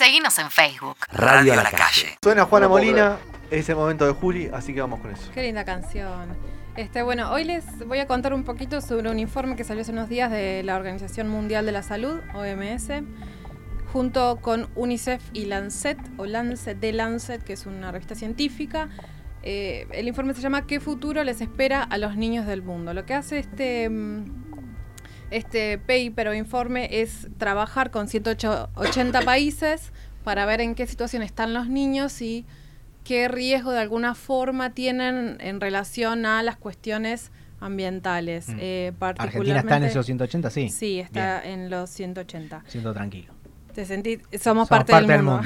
Seguinos en Facebook. Radio a la calle. Suena Juana Molina, es el momento de Juli, así que vamos con eso. Qué linda canción. Este, bueno, hoy les voy a contar un poquito sobre un informe que salió hace unos días de la Organización Mundial de la Salud, OMS, junto con UNICEF y Lancet, o Lancet de Lancet, que es una revista científica. Eh, el informe se llama ¿Qué futuro les espera a los niños del mundo? Lo que hace este, mm, este paper o informe es trabajar con 180 países para ver en qué situación están los niños y qué riesgo de alguna forma tienen en relación a las cuestiones ambientales. Mm. Eh, Argentina está en esos 180, sí. Sí, está en los 180. Siento tranquilo. Te sentí, somos, parte, del mundo.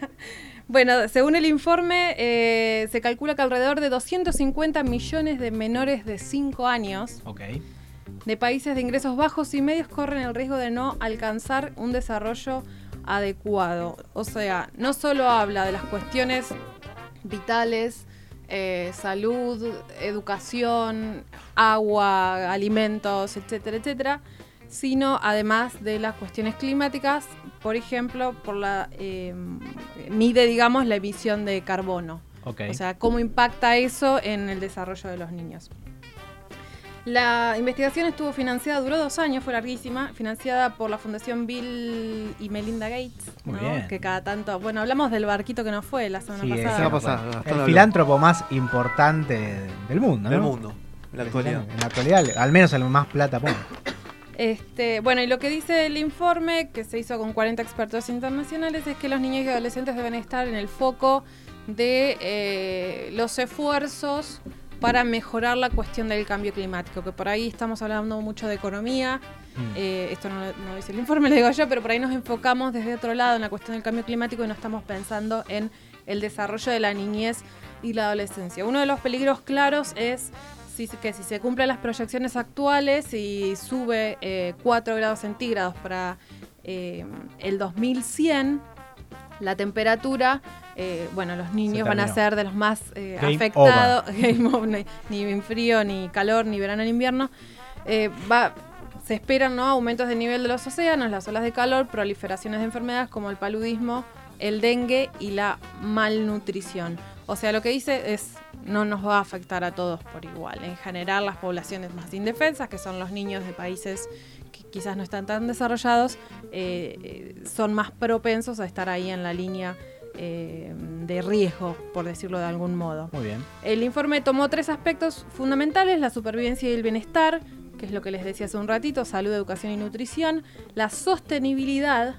bueno, según el informe, eh, se calcula que alrededor de 250 millones de menores de 5 años Ok. De países de ingresos bajos y medios corren el riesgo de no alcanzar un desarrollo adecuado. O sea, no solo habla de las cuestiones vitales, eh, salud, educación, agua, alimentos, etcétera, etcétera, sino además de las cuestiones climáticas, por ejemplo, por la eh, mide, digamos, la emisión de carbono. Ok. O sea, cómo impacta eso en el desarrollo de los niños. La investigación estuvo financiada, duró dos años, fue larguísima, financiada por la Fundación Bill y Melinda Gates, Muy ¿no? bien. que cada tanto, bueno, hablamos del barquito que nos fue la semana Sí, pasada. semana pasada, el habló. filántropo más importante del mundo, ¿no? Del mundo, en la actualidad. En la actualidad, al menos el más plata pone. Este, bueno, y lo que dice el informe, que se hizo con 40 expertos internacionales, es que los niños y adolescentes deben estar en el foco de eh, los esfuerzos para mejorar la cuestión del cambio climático, que por ahí estamos hablando mucho de economía, Mm. eh, esto no, no dice el informe, lo digo yo, pero por ahí nos enfocamos desde otro lado en la cuestión del cambio climático y no estamos pensando en el desarrollo de la niñez y la adolescencia. Uno de los peligros claros es que si se cumplen las proyecciones actuales y sube eh, 4 grados centígrados para eh, el 2100, la temperatura, eh, bueno, los niños van a ser de los más eh, afectados, ni, ni en frío, ni calor, ni verano, ni invierno. Eh, va, se esperan ¿no? aumentos de nivel de los océanos, las olas de calor, proliferaciones de enfermedades como el paludismo, el dengue y la malnutrición. O sea, lo que dice es no nos va a afectar a todos por igual. En general, las poblaciones más indefensas, que son los niños de países que quizás no están tan desarrollados, eh, eh, son más propensos a estar ahí en la línea eh, de riesgo, por decirlo de algún modo. Muy bien. El informe tomó tres aspectos fundamentales, la supervivencia y el bienestar, que es lo que les decía hace un ratito, salud, educación y nutrición, la sostenibilidad,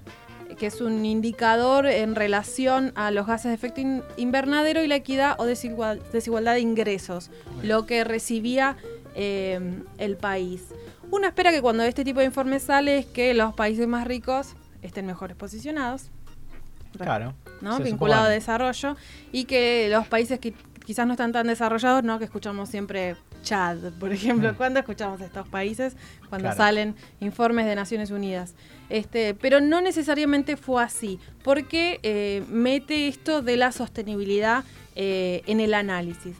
que es un indicador en relación a los gases de efecto in- invernadero y la equidad o desigual- desigualdad de ingresos, lo que recibía eh, el país. Uno espera que cuando este tipo de informe sale es que los países más ricos estén mejores posicionados. Claro. ¿no? Se vinculado a supone. desarrollo y que los países que quizás no están tan desarrollados, ¿no? que escuchamos siempre Chad, por ejemplo, Mm. ¿cuándo escuchamos estos países? Cuando Claro. salen informes de Naciones Unidas. Este, pero no necesariamente fue así, porque eh, mete esto de la sostenibilidad eh, en el análisis.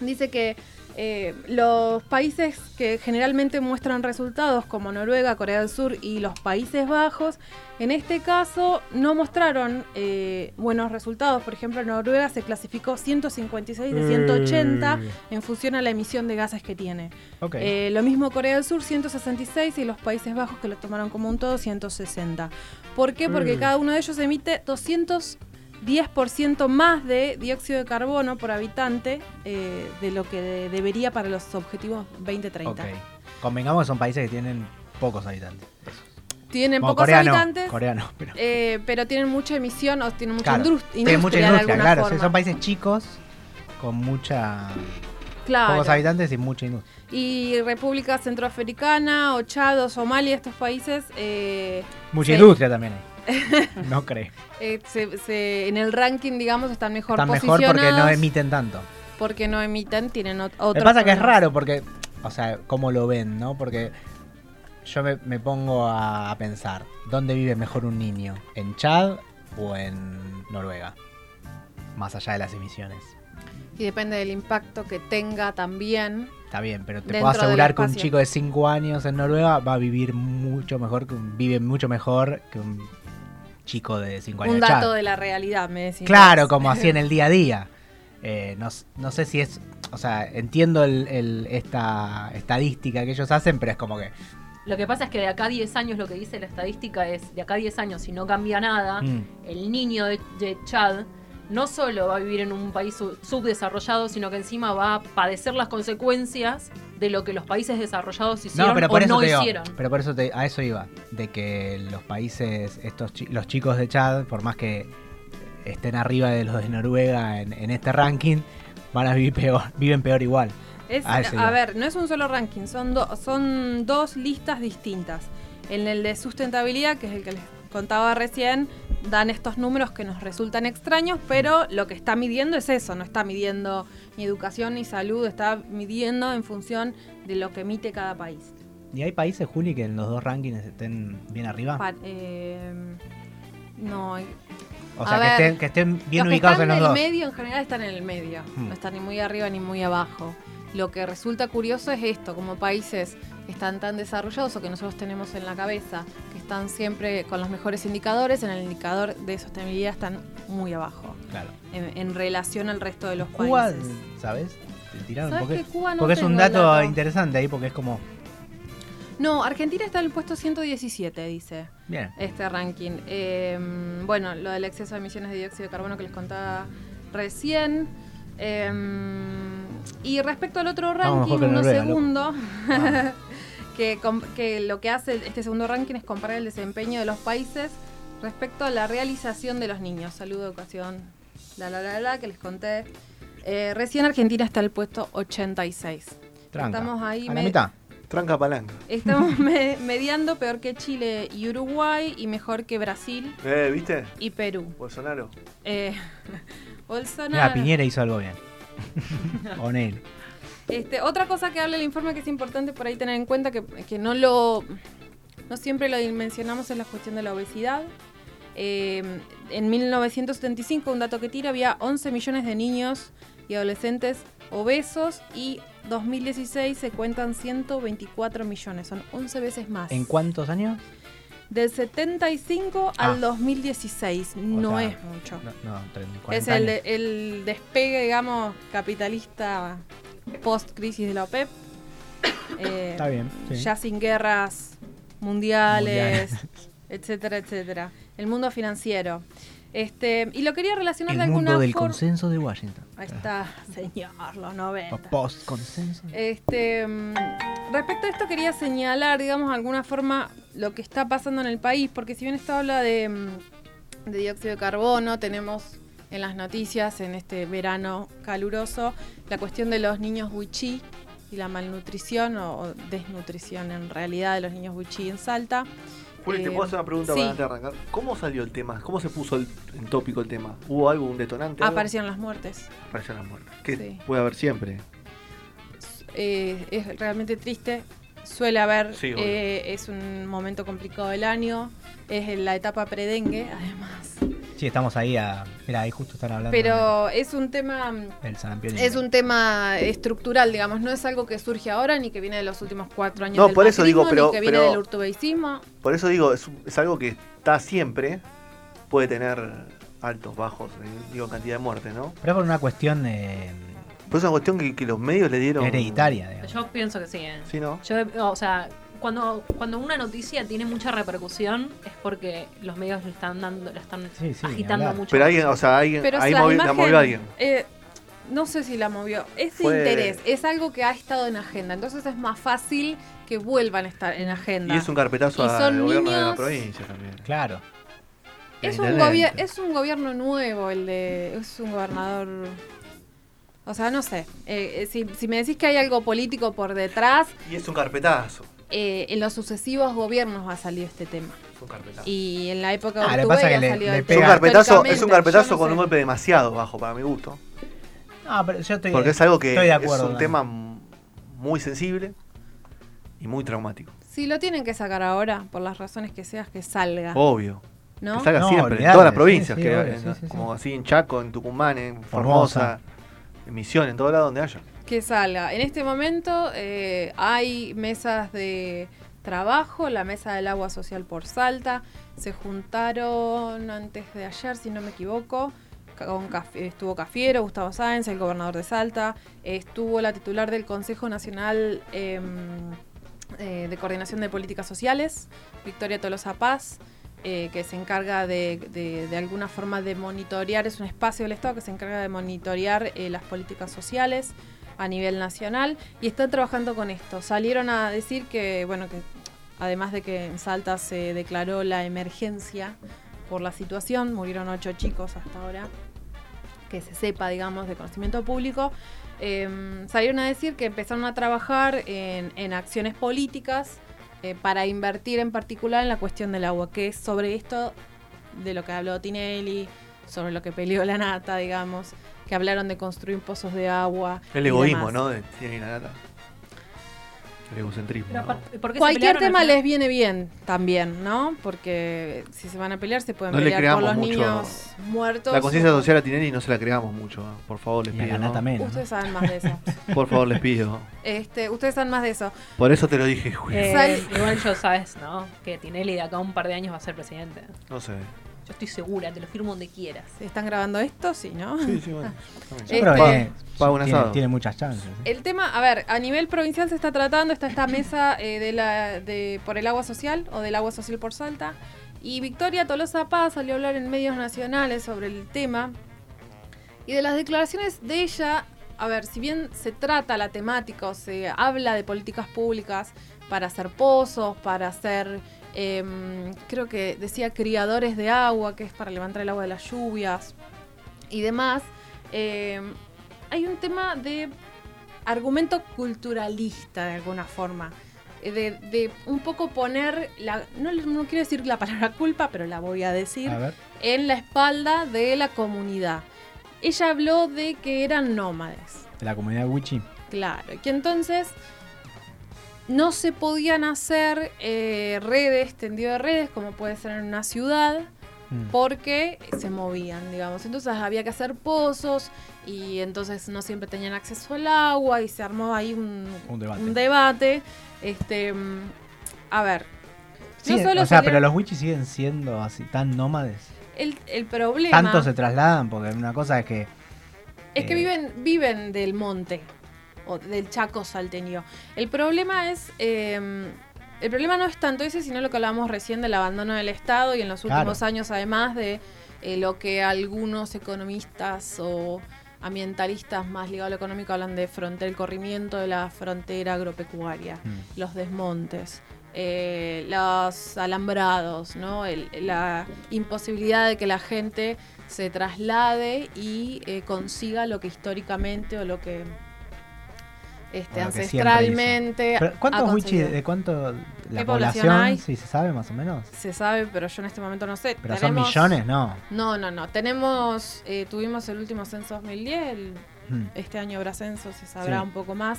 Dice que eh, los países que generalmente muestran resultados como Noruega, Corea del Sur y los Países Bajos, en este caso no mostraron eh, buenos resultados. Por ejemplo, Noruega se clasificó 156 de 180 en función a la emisión de gases que tiene. Eh, lo mismo Corea del Sur, 166, y los Países Bajos, que lo tomaron como un todo, 160. ¿Por qué? Porque Mm. cada uno de ellos emite 210% más de dióxido de carbono por habitante eh, de lo que de- debería para los objetivos 2030. ok. Convengamos que son países que tienen pocos habitantes. Tienen Como pocos habitantes, Corea no, pero. eh, pero tienen mucha emisión o tienen mucha Claro, indus- tienen mucha industria de industria, claro. Son países chicos con mucha. Claro. Pocos habitantes y mucha industria. Y República Centroafricana, o Chad, o Somalia, estos países... eh, Mucha industria también hay. No creo. eh, se- se- en el ranking, digamos, están mejor Están mejor porque no emiten tanto. porque no emiten, tienen ot- Lo otros que pasa que es problemas. raro porque, o sea, cómo lo ven, ¿no? Porque yo me, me pongo a, a pensar, ¿dónde vive mejor un niño? ¿En Chad o en Noruega? Más allá de las emisiones. Y depende del impacto que tenga también. Está bien, pero te puedo asegurar que un chico de 5 años en Noruega va a vivir mucho mejor, vive mucho mejor que un chico de 5 años. Un dato de la realidad, me decís. Claro, como así en el día a día. Eh, no, no sé si es. O sea, entiendo el- el- esta estadística que ellos hacen, pero es como que. Lo que pasa es que de acá a 10 años lo que dice la estadística es, de acá a 10 años, si no cambia nada, mm, el niño de, de Chad no solo va a vivir en un país sub- subdesarrollado, sino que encima va a padecer las consecuencias de lo que los países desarrollados hicieron No, pero por o eso no te digo, hicieron. pero por eso te- a eso iba, de que los países, estos los chicos de Chad, por más que estén arriba de los de Noruega en, en este ranking, van a vivir peor, viven peor igual. Es- A eso a iba. ver, no es un solo ranking, son, do- son dos listas distintas. En el de sustentabilidad, que es el que les contaba recién, dan estos números que nos resultan extraños, pero lo que está midiendo es eso, no está midiendo ni educación ni salud, está midiendo en función de lo que emite cada país. ¿Y hay países, Juli, que en los dos rankings estén bien arriba? Pa- eh, no, hay- o sea, que ver, estén, que estén bien los que ubicados están en los en el dos. medio en general están en el medio, Hmm. no están ni muy arriba ni muy abajo. Lo que resulta curioso es esto, como países están tan desarrollados o que nosotros tenemos en la cabeza, están siempre con los mejores indicadores, en el indicador de sostenibilidad están muy abajo, Claro. en, en relación al resto de los Cuba, países. ¿sabes? Te tiraron ¿Sabes porque, que Cuba no porque es un dato, interesante ahí, porque es como. No, Argentina está en el puesto 117, dice. Bien. este ranking. Eh, bueno, lo del exceso de emisiones de dióxido de carbono que les contaba recién. Eh, y respecto al otro ranking, mejor que que, com- que lo que hace este segundo ranking es comparar el desempeño de los países respecto a la realización de los niños. Salud, educación, la la la la, que les conté. Eh, recién Argentina está en el puesto 86. Tranca. Estamos ahí a la mitad. Tranca palanca. Estamos me- mediando peor que Chile y Uruguay y mejor que Brasil Eh, ¿viste? y Perú. Bolsonaro. Eh, Bolsonaro. Mira, Piñera hizo algo bien. o Neil. Este, otra cosa que habla el informe que es importante por ahí tener en cuenta, que, que no lo no siempre lo mencionamos, es la cuestión de la obesidad. Eh, en 1975, un dato que tira, había 11 millones de niños y adolescentes obesos y 2016 se cuentan 124 millones, son 11 veces más. ¿En cuántos años? Del 75 Ah. al 2016, no sea, es mucho. No, no 30, 40 Es el despegue, digamos, capitalista post-crisis de la OPEP. Eh, Está bien. sí. Ya sin guerras mundiales, Mundiales. etcétera, etcétera. El mundo financiero. Este, y lo quería relacionar El de mundo alguna del forma. consenso de Washington. Ahí está, señor, los 90. Post-consenso. Este, mm, respecto a esto quería señalar, digamos, de alguna forma lo que está pasando en el país, porque si bien esto habla de, mm, de dióxido de carbono, tenemos en las noticias en este verano caluroso la cuestión de los niños wichí y la malnutrición o, o desnutrición en realidad de los niños wichí en Salta. Juli, ¿te Eh, puedo hacer una pregunta sí. para antes de arrancar? ¿Cómo salió el tema? ¿Cómo se puso el, en tópico el tema? ¿Hubo algo, un detonante? algo? Aparecieron las muertes. Aparecieron las muertes. Que Sí. puede haber siempre. eh, es realmente triste. Suele haber, Sí, eh, es un momento complicado del año, es en la etapa predengue, además. Sí, estamos ahí a. Mira, ahí justo están hablando Pero es un tema, y- es un tema estructural, digamos, no es algo que surge ahora ni que viene de los últimos cuatro años No, del por eso digo, pero- ni que viene pero- del urtubeicismo. Por eso digo, es, es algo que está siempre. Puede tener altos, bajos, eh, digo, cantidad de muertes, ¿no? Pero es por una cuestión eh, Pero es una cuestión que, que los medios le dieron. hereditaria, digamos. Yo pienso que sí. ¿eh? Sí, ¿no? Yo, o sea, cuando, cuando una noticia tiene mucha repercusión es porque los medios le están dando, le están Sí, sí, ni agitando mucho. Pero alguien, o sea, alguien, Pero ahí la, movi- la imagen, movió alguien. eh, no sé si la movió. Ese Fue- interés es algo que ha estado en agenda, entonces es más fácil que vuelvan a estar en agenda. Y es un carpetazo al gobierno de la niños- provincia también. Claro. Es un, es un gobierno nuevo, el de. Es un gobernador. O sea, no sé. Eh, eh, si, si me decís que hay algo político por detrás, Y es un carpetazo. Eh, en los sucesivos gobiernos va a salir este tema. Es un carpetazo. Y en la época de Ah, que Urtubey pasa es que ha le- salido Es un carpetazo, es un carpetazo no con sé. un golpe demasiado bajo para mi gusto. No, pero yo estoy. Porque es algo que estoy de es un Dani. tema muy sensible y muy traumático. Si lo tienen que sacar ahora, por las razones que seas, que salga. Obvio. ¿No? Que salga No, siempre, en todas las sí, provincias, sí, que, obvio, en- sí, sí, como sí. así en Chaco, en Tucumán, en Formosa. Formosa, en Misiones, en todo lado donde haya. Que salga. En este momento eh, hay mesas de trabajo, la Mesa del Agua Social por Salta. Se juntaron antes de ayer, si no me equivoco. Estuvo Cafiero, Gustavo Sáenz, el gobernador de Salta. Estuvo la titular del Consejo Nacional em, eh, de Coordinación de Políticas Sociales, Victoria Tolosa Paz, eh, que se encarga de, de- de alguna forma de monitorear, es un espacio del Estado que se encarga de monitorear las políticas sociales a nivel nacional y están trabajando con esto. Salieron a decir que, bueno, que además de que en Salta se declaró la emergencia por la situación, murieron ocho chicos hasta ahora, que se sepa, digamos, de conocimiento público, eh, salieron a decir que empezaron a trabajar en, en acciones políticas eh, para invertir en particular en la cuestión del agua, que es sobre esto de lo que habló Tinelli, sobre lo que peleó la nata, digamos, que hablaron de construir pozos de agua. El y egoísmo. ¿no? De tiene la. El egocentrismo. Pero ¿no? aparte, ¿por qué se Cualquier tema les viene bien también, ¿no? Porque si se van a pelear, se pueden No pelear por creamos los mucho niños muertos. La conciencia o- social a Tinelli no se la creamos mucho. Por favor, les Y a pido. la ¿no? ¿no? Ustedes saben más de eso. Por favor, les pido. Este, ustedes saben más de eso. Por eso te lo dije, Julio. Eh, igual yo sabes, ¿no? Que Tinelli de acá a un par de años va a ser presidente. No sé. Yo estoy segura, te lo firmo donde quieras. ¿Están grabando esto? Sí, ¿no? Sí, sí, bueno. Yo creo que tiene muchas chances. ¿eh? El tema, a ver, a nivel provincial se está tratando, está esta mesa eh, de la, de, por el agua social o del agua social por Salta. Y Victoria Tolosa Paz salió a hablar en medios nacionales sobre el tema. Y de las declaraciones de ella, a ver, si bien se trata la temática o se habla de políticas públicas para hacer pozos, para hacer, em, creo que decía criadores de agua, que es para levantar el agua de las lluvias y demás, em, hay un tema de argumento culturalista de alguna forma. Eh, De, de un poco poner, la, no, no quiero decir la palabra culpa, pero la voy a decir, A en la espalda de la comunidad. Ella habló de que eran nómades, De la comunidad Wichi. claro, y que entonces no se podían hacer eh, redes, tendido de redes, como puede ser en una ciudad, Mm. porque se movían, digamos. Entonces había que hacer pozos y entonces no siempre tenían acceso al agua y se armó ahí un, Un debate. un debate. Este, a ver, Sí, no solo o sea, pero los Wichi siguen siendo así tan nómades. el, el problema Tanto se trasladan, porque una cosa es que. es que eh, viven, viven del monte o del Chaco salteño. El problema es... eh, el problema no es tanto ese, sino lo que hablábamos recién del abandono del Estado y en los Claro. últimos años, además de eh, lo que algunos economistas o ambientalistas más ligados a lo económico hablan de frontera, el corrimiento de la frontera agropecuaria, mm. los desmontes, eh, los alambrados, ¿no? El- la imposibilidad de que la gente se traslade y eh, consiga lo que históricamente o lo que este, ancestralmente ¿Cuántos Wichi? conseguido. ¿De cuánto la ¿Qué población población? Sí, se sabe más o menos. Se sabe, pero yo en este momento no sé. Pero son millones, no. No, no, no. Tenemos, eh, tuvimos el último censo 2010, el- Mm. este año habrá censo, se sabrá Sí. un poco más.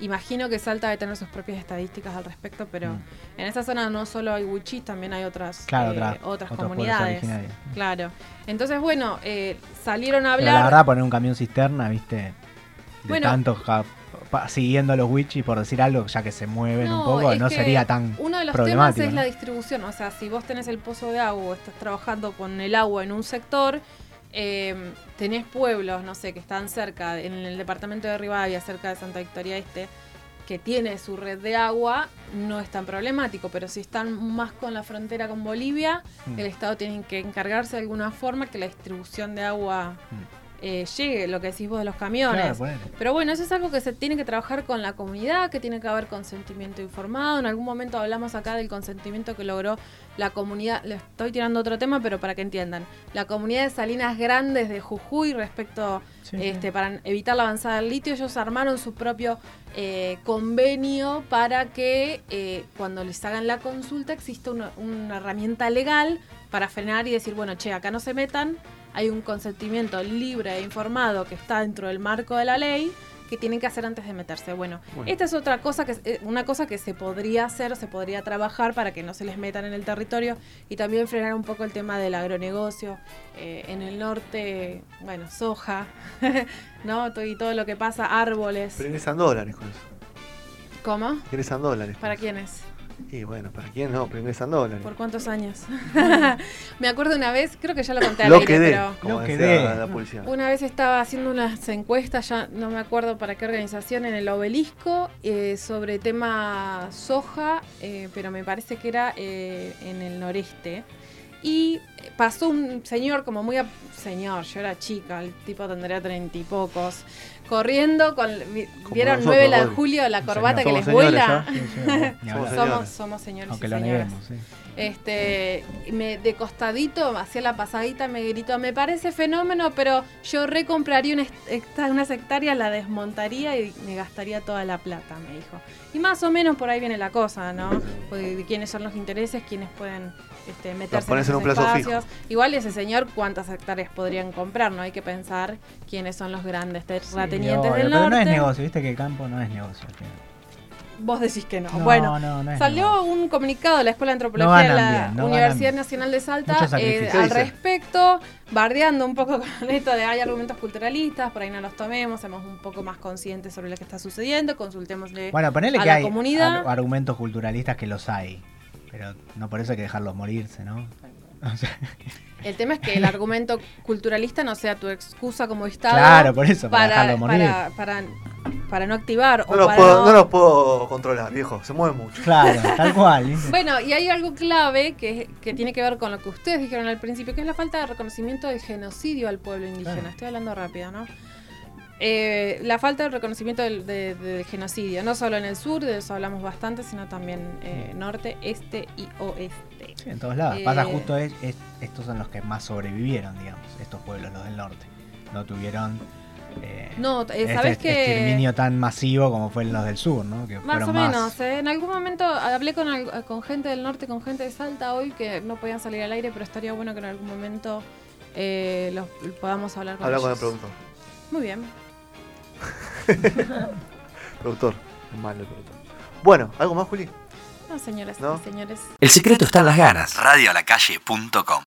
Imagino que Salta debe tener sus propias estadísticas al respecto, pero Mm. en esa zona no solo hay wichis, también hay otras, Claro, eh, otra- otras comunidades. Claro. Entonces, bueno, eh, salieron a Pero hablar. la verdad, poner un camión cisterna, viste, de Bueno. tantos pa- siguiendo a los Wichi, por decir algo, ya que se mueven un poco, no sería tan Uno de los temas es ¿no? la distribución. O sea, si vos tenés el pozo de agua estás trabajando con el agua en un sector, eh, tenés pueblos, no sé, que están cerca, en el departamento de Rivadavia, cerca de Santa Victoria Este, que tiene su red de agua, no es tan problemático. Pero si están más con la frontera con Bolivia, Mm. el Estado tiene que encargarse de alguna forma que la distribución de agua eh, llegue, lo que decís vos de los camiones. Claro. Pero bueno, eso es algo que se tiene que trabajar con la comunidad, que tiene que haber consentimiento informado. En algún momento hablamos acá del consentimiento que logró la comunidad, le estoy tirando otro tema, pero para que entiendan. La comunidad de Salinas Grandes de Jujuy respecto, Sí, este, para evitar la avanzada del litio, ellos armaron su propio eh, convenio para que eh, cuando les hagan la consulta exista una, una herramienta legal para frenar y decir, bueno, che, acá no se metan, hay un consentimiento libre e informado que está dentro del marco de la ley que tienen que hacer antes de meterse. Bueno, Bueno. esta es otra cosa que eh, una cosa que se podría hacer, se podría trabajar para que no se les metan en el territorio y también frenar un poco el tema del agronegocio Eh, en el norte, bueno, soja, ¿no? Y todo lo que pasa, árboles. Pero ingresan dólares con eso. ¿Cómo? Ingresan dólares. ¿Para quiénes? Y bueno, ¿para quién no? Pero ingresan dólares. ¿Por cuántos años? Me acuerdo una vez, creo que ya lo conté al Lo aire, pero como Lo la policía. una vez estaba haciendo unas encuestas, ya no me acuerdo para qué organización, en el obelisco, eh, sobre tema soja, eh, pero me parece que era eh, en el noreste. Y pasó un señor, como muy... a- señor, yo era chica, el tipo tendría treinta y pocos, corriendo con... ¿Vieron nosotros, 9 de julio, la corbata que les vuela? Sí, sí. Somos Somos, señores. somos señores Aunque y lo señoras. neguemos, sí. Este, me, de costadito, hacia la pasadita, me gritó, me parece fenómeno, pero yo recompraría una unas hectáreas, la desmontaría y me gastaría toda la plata, me dijo. Y más o menos por ahí viene la cosa, ¿no? Pues, de quiénes son los intereses, quiénes pueden este, meterse en pones en esos un plazo espacios. Igual ese señor, ¿cuántas hectáreas podrían comprar? No hay que pensar quiénes son los grandes terratenientes obvio, del pero no es negocio, viste que el campo no es negocio. Vos decís que no. No, bueno, no, no Salió un comunicado de la Escuela de Antropología de la bien, Universidad Nacional de Salta eh, al respecto, bardeando un poco con esto de hay argumentos culturalistas, por ahí no los tomemos, seamos un poco más conscientes sobre lo que está sucediendo, consultémosle Bueno, ponele a que la hay comunidad. ar- argumentos culturalistas que los hay. Pero no por eso hay que dejarlos morirse, ¿no? O sea, El tema es que el argumento culturalista no sea tu excusa como Estado claro, por eso, para, para, dejarlo morir. para, para, para no activar No o los, para puedo, no- no los puedo controlar, viejo. Se mueven mucho. Claro, tal cual. Bueno, y hay algo clave que, que tiene que ver con lo que ustedes dijeron al principio, que es la falta de reconocimiento del genocidio al pueblo indígena. Claro. Estoy hablando rápido, ¿no? Eh, la falta de reconocimiento del, de- del genocidio, no solo en el sur, de eso hablamos bastante, sino también eh, norte, este y oeste. Sí, en todos lados. Pasa Eh, justo es, es- estos son los que más sobrevivieron, digamos, estos pueblos, los del norte. No tuvieron eh, No, eh, este ¿sabes que exterminio tan masivo como fue los del sur, ¿no? Que Más o menos, ¿eh? en algún momento hablé con, con gente del norte, con gente de Salta hoy que no podían salir al aire, pero estaría bueno que en algún momento eh, los, podamos hablar con Habla con el productor. Muy bien. Productor. Es malo el productor. Bueno, ¿algo más, Juli? No, señoras ¿No? y señores. El secreto está en las ganas. Radioalacalle.com